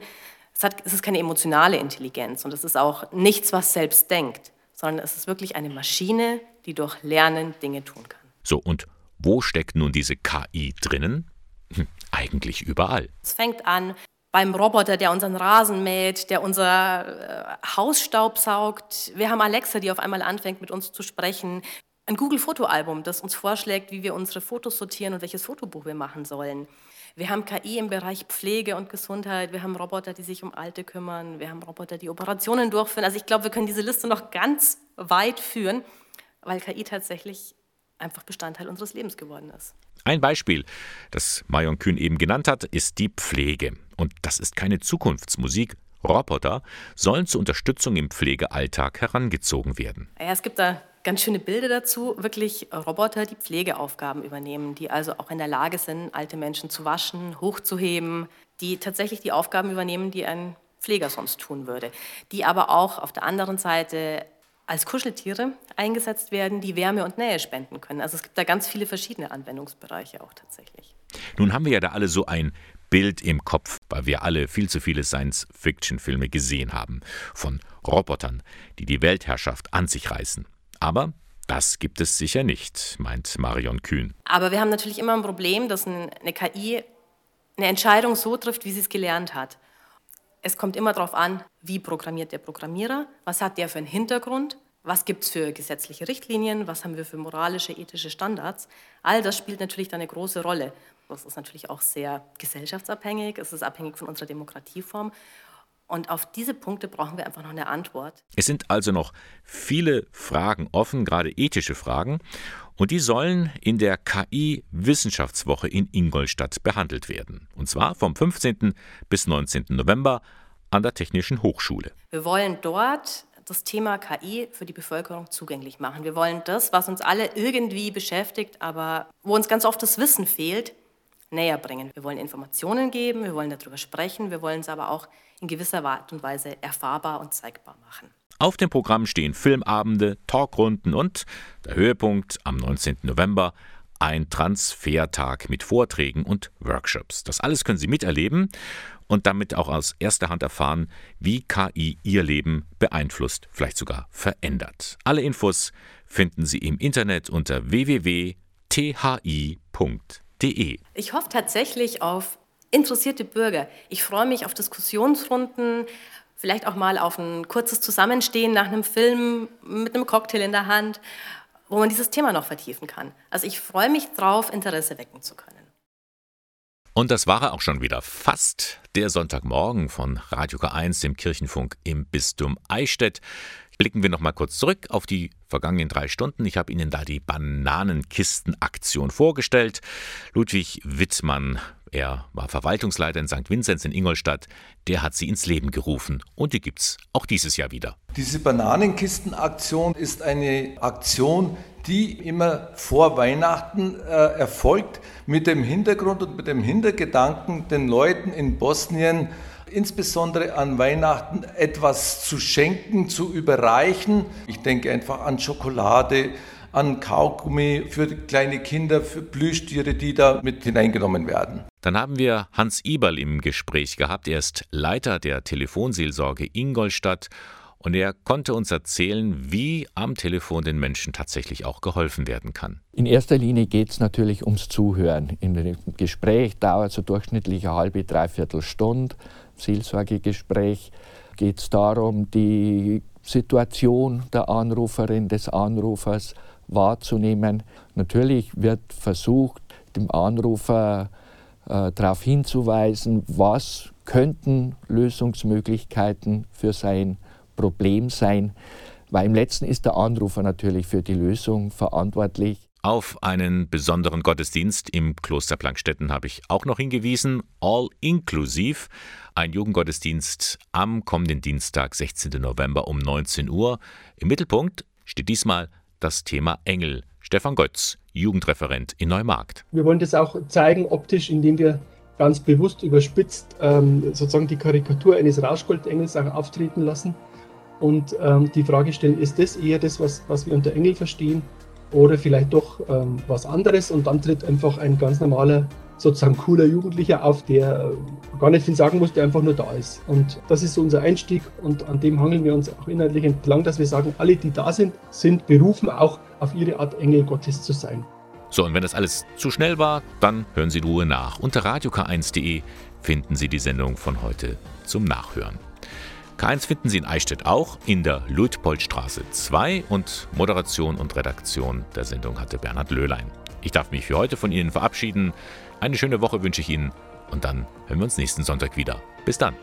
Es, hat, es ist keine emotionale Intelligenz und es ist auch nichts, was selbst denkt, sondern es ist wirklich eine Maschine, die durch Lernen Dinge tun kann. So, und wo steckt nun diese KI drinnen? Hm, eigentlich überall. Es fängt an beim Roboter, der unseren Rasen mäht, der unser äh, Haus staubsaugt. Wir haben Alexa, die auf einmal anfängt, mit uns zu sprechen. Ein Google-Fotoalbum, das uns vorschlägt, wie wir unsere Fotos sortieren und welches Fotobuch wir machen sollen. Wir haben KI im Bereich Pflege und Gesundheit. Wir haben Roboter, die sich um Alte kümmern. Wir haben Roboter, die Operationen durchführen. Also ich glaube, wir können diese Liste noch ganz weit führen, weil KI tatsächlich einfach Bestandteil unseres Lebens geworden ist. Ein Beispiel, das Marion Kühn eben genannt hat, ist die Pflege. Und das ist keine Zukunftsmusik. Roboter sollen zur Unterstützung im Pflegealltag herangezogen werden. Ja, es gibt da ganz schöne Bilder dazu. Wirklich Roboter, die Pflegeaufgaben übernehmen, die also auch in der Lage sind, alte Menschen zu waschen, hochzuheben, die tatsächlich die Aufgaben übernehmen, die ein Pfleger sonst tun würde. Die aber auch auf der anderen Seite als Kuscheltiere eingesetzt werden, die Wärme und Nähe spenden können. Also es gibt da ganz viele verschiedene Anwendungsbereiche auch tatsächlich. Nun haben wir ja da alle so ein Bild im Kopf, weil wir alle viel zu viele Science-Fiction-Filme gesehen haben. Von Robotern, die die Weltherrschaft an sich reißen. Aber das gibt es sicher nicht, meint Marion Kühn. Aber wir haben natürlich immer ein Problem, dass eine KI eine Entscheidung so trifft, wie sie es gelernt hat. Es kommt immer darauf an, wie programmiert der Programmierer, was hat der für einen Hintergrund, was gibt es für gesetzliche Richtlinien, was haben wir für moralische, ethische Standards. All das spielt natürlich eine große Rolle. Das ist natürlich auch sehr gesellschaftsabhängig, es ist abhängig von unserer Demokratieform. Und auf diese Punkte brauchen wir einfach noch eine Antwort. Es sind also noch viele Fragen offen, gerade ethische Fragen. Und die sollen in der KI-Wissenschaftswoche in Ingolstadt behandelt werden. Und zwar vom 15. bis 19. November an der Technischen Hochschule. Wir wollen dort das Thema KI für die Bevölkerung zugänglich machen. Wir wollen das, was uns alle irgendwie beschäftigt, aber wo uns ganz oft das Wissen fehlt, näher bringen. Wir wollen Informationen geben, wir wollen darüber sprechen, wir wollen es aber auch in gewisser Art und Weise erfahrbar und zeigbar machen. Auf dem Programm stehen Filmabende, Talkrunden und der Höhepunkt am 19. November ein Transfertag mit Vorträgen und Workshops. Das alles können Sie miterleben und damit auch aus erster Hand erfahren, wie KI Ihr Leben beeinflusst, vielleicht sogar verändert. Alle Infos finden Sie im Internet unter www.thi.de. Ich hoffe tatsächlich auf interessierte Bürger. Ich freue mich auf Diskussionsrunden, vielleicht auch mal auf ein kurzes Zusammenstehen nach einem Film mit einem Cocktail in der Hand, wo man dieses Thema noch vertiefen kann. Also ich freue mich drauf, Interesse wecken zu können. Und das war er auch schon wieder fast der Sonntagmorgen von Radio K1, dem Kirchenfunk im Bistum Eichstätt. Blicken wir noch mal kurz zurück auf die vergangenen drei Stunden. Ich habe Ihnen da die Bananenkistenaktion vorgestellt. Ludwig Wittmann, er war Verwaltungsleiter in St. Vinzenz in Ingolstadt, der hat sie ins Leben gerufen und die gibt es auch dieses Jahr wieder. Diese Bananenkistenaktion ist eine Aktion, die immer vor Weihnachten äh, erfolgt, mit dem Hintergrund und mit dem Hintergedanken, den Leuten in Bosnien insbesondere an Weihnachten etwas zu schenken, zu überreichen. Ich denke einfach an Schokolade, an Kaugummi für kleine Kinder, für Plüschtiere, die da mit hineingenommen werden. Dann haben wir Hans Iberl im Gespräch gehabt. Er ist Leiter der Telefonseelsorge Ingolstadt und er konnte uns erzählen, wie am Telefon den Menschen tatsächlich auch geholfen werden kann. In erster Linie geht es natürlich ums Zuhören. In dem Gespräch dauert so durchschnittlich eine halbe, dreiviertel Stunde. Seelsorgegespräch geht es darum, die Situation der Anruferin, des Anrufers wahrzunehmen. Natürlich wird versucht, dem Anrufer äh, darauf hinzuweisen, was könnten Lösungsmöglichkeiten für sein Problem sein, weil im letzten ist der Anrufer natürlich für die Lösung verantwortlich. Auf einen besonderen Gottesdienst im Kloster Plankstetten habe ich auch noch hingewiesen. All Inclusive, ein Jugendgottesdienst am kommenden Dienstag, 16. November um 19 Uhr. Im Mittelpunkt steht diesmal das Thema Engel. Stefan Götz, Jugendreferent in Neumarkt. Wir wollen das auch zeigen optisch, indem wir ganz bewusst überspitzt ähm, sozusagen die Karikatur eines Rauschgoldengels auch auftreten lassen und ähm, die Frage stellen, ist das eher das, was, was wir unter Engel verstehen oder vielleicht doch ähm, was anderes und dann tritt einfach ein ganz normaler, sozusagen cooler Jugendlicher auf, der äh, gar nicht viel sagen muss, der einfach nur da ist. Und das ist so unser Einstieg und an dem hangeln wir uns auch inhaltlich entlang, dass wir sagen, alle, die da sind, sind berufen, auch auf ihre Art Engel Gottes zu sein. So, und wenn das alles zu schnell war, dann hören Sie in Ruhe nach. Unter radiok1.de finden Sie die Sendung von heute zum Nachhören. K1 finden Sie in Eichstätt auch in der Luitpoldstraße 2 und Moderation und Redaktion der Sendung hatte Bernhard Löhlein. Ich darf mich für heute von Ihnen verabschieden. Eine schöne Woche wünsche ich Ihnen und dann hören wir uns nächsten Sonntag wieder. Bis dann.